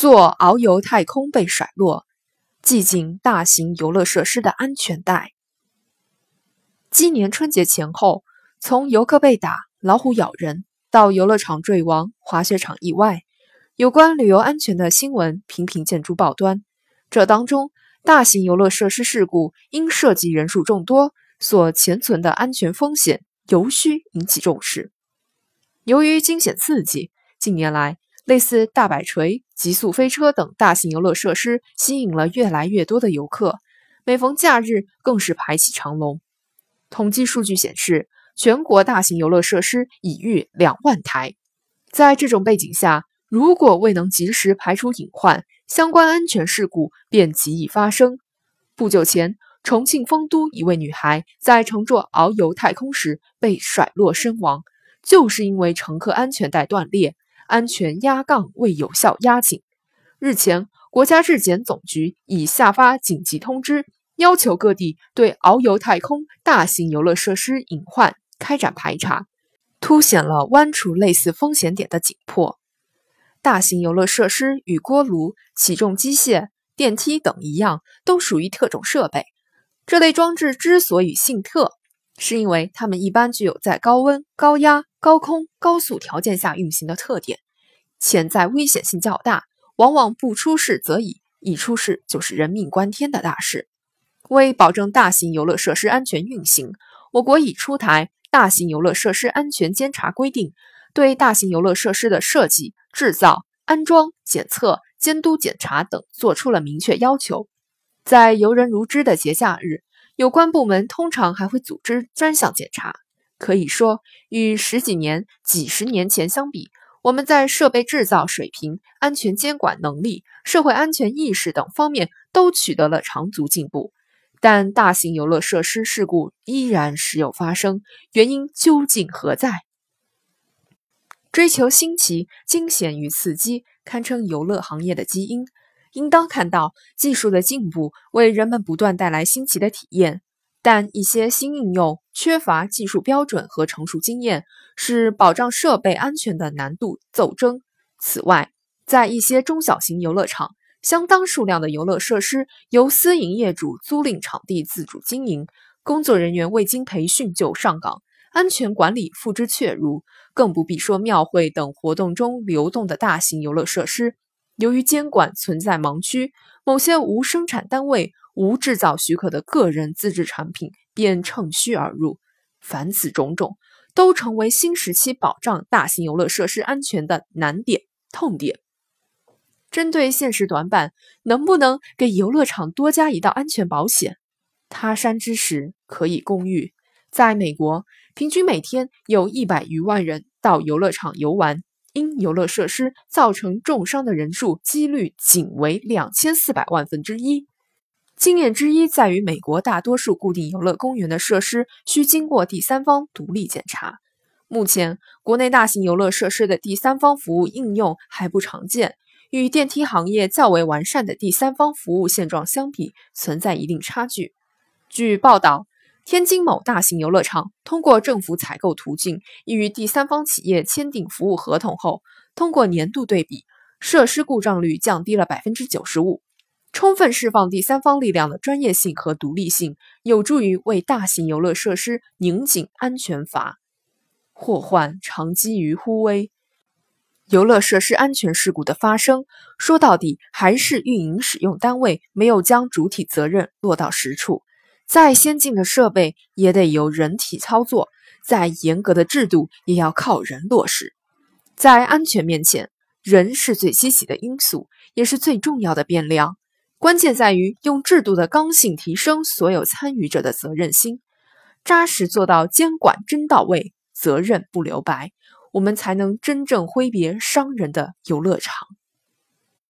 做遨游太空被甩落，系紧大型游乐设施的安全带。今年春节前后，从游客被打、老虎咬人到游乐场坠亡、滑雪场意外，有关旅游安全的新闻频频见诸报端。这当中，大型游乐设施事故因涉及人数众多，所潜存的安全风险尤需引起重视。由于惊险刺激，近年来，类似大摆锤、极速飞车等大型游乐设施吸引了越来越多的游客，每逢假日更是排起长龙。统计数据显示，全国大型游乐设施已逾两万台。在这种背景下，如果未能及时排除隐患，相关安全事故便极易发生。不久前，重庆丰都一位女孩在乘坐遨游太空时被甩落身亡，就是因为乘客安全带断裂。安全压杠未有效压紧。日前，国家质检总局已下发紧急通知，要求各地对遨游太空大型游乐设施隐患开展排查，凸显了剜除类似风险点的紧迫。大型游乐设施与锅炉、起重机械、电梯等一样，都属于特种设备。这类装置之所以性特，是因为它们一般具有在高温、高压。高空高速条件下运行的特点，潜在危险性较大，往往不出事则已，一出事就是人命关天的大事。为保证大型游乐设施安全运行，我国已出台《大型游乐设施安全监察规定》，对大型游乐设施的设计、制造、安装、检测、监督检查等作出了明确要求。在游人如织的节假日，有关部门通常还会组织专项检查。可以说，与十几年、几十年前相比，我们在设备制造水平、安全监管能力、社会安全意识等方面都取得了长足进步。但大型游乐设施事故依然时有发生，原因究竟何在？追求新奇、惊险与刺激，堪称游乐行业的基因。应当看到技术的进步为人们不断带来新奇的体验。但一些新应用缺乏技术标准和成熟经验，使保障设备安全的难度骤增。此外，在一些中小型游乐场，相当数量的游乐设施由私营业主租赁场地自主经营，工作人员未经培训就上岗，安全管理付之阙如。更不必说庙会等活动中流动的大型游乐设施，由于监管存在盲区，某些无生产单位。无制造许可的个人自制产品便趁虚而入，凡此种种，都成为新时期保障大型游乐设施安全的难点、痛点。针对现实短板，能不能给游乐场多加一道安全保险？他山之石，可以攻玉。在美国，平均每天有一百余万人到游乐场游玩，因游乐设施造成重伤的人数几率仅为两千四百万分之一。经验之一在于，美国大多数固定游乐公园的设施需经过第三方独立检查。目前，国内大型游乐设施的第三方服务应用还不常见，与电梯行业较为完善的第三方服务现状相比，存在一定差距。据报道，天津某大型游乐场通过政府采购途径，已与第三方企业签订服务合同后，通过年度对比，设施故障率降低了百分之九十五。充分释放第三方力量的专业性和独立性，有助于为大型游乐设施拧紧安全阀。祸患常积于忽微，游乐设施安全事故的发生，说到底还是运营使用单位没有将主体责任落到实处。再先进的设备也得由人体操作，再严格的制度也要靠人落实。在安全面前，人是最积极的因素，也是最重要的变量。关键在于用制度的刚性提升所有参与者的责任心，扎实做到监管真到位，责任不留白，我们才能真正挥别商人的游乐场。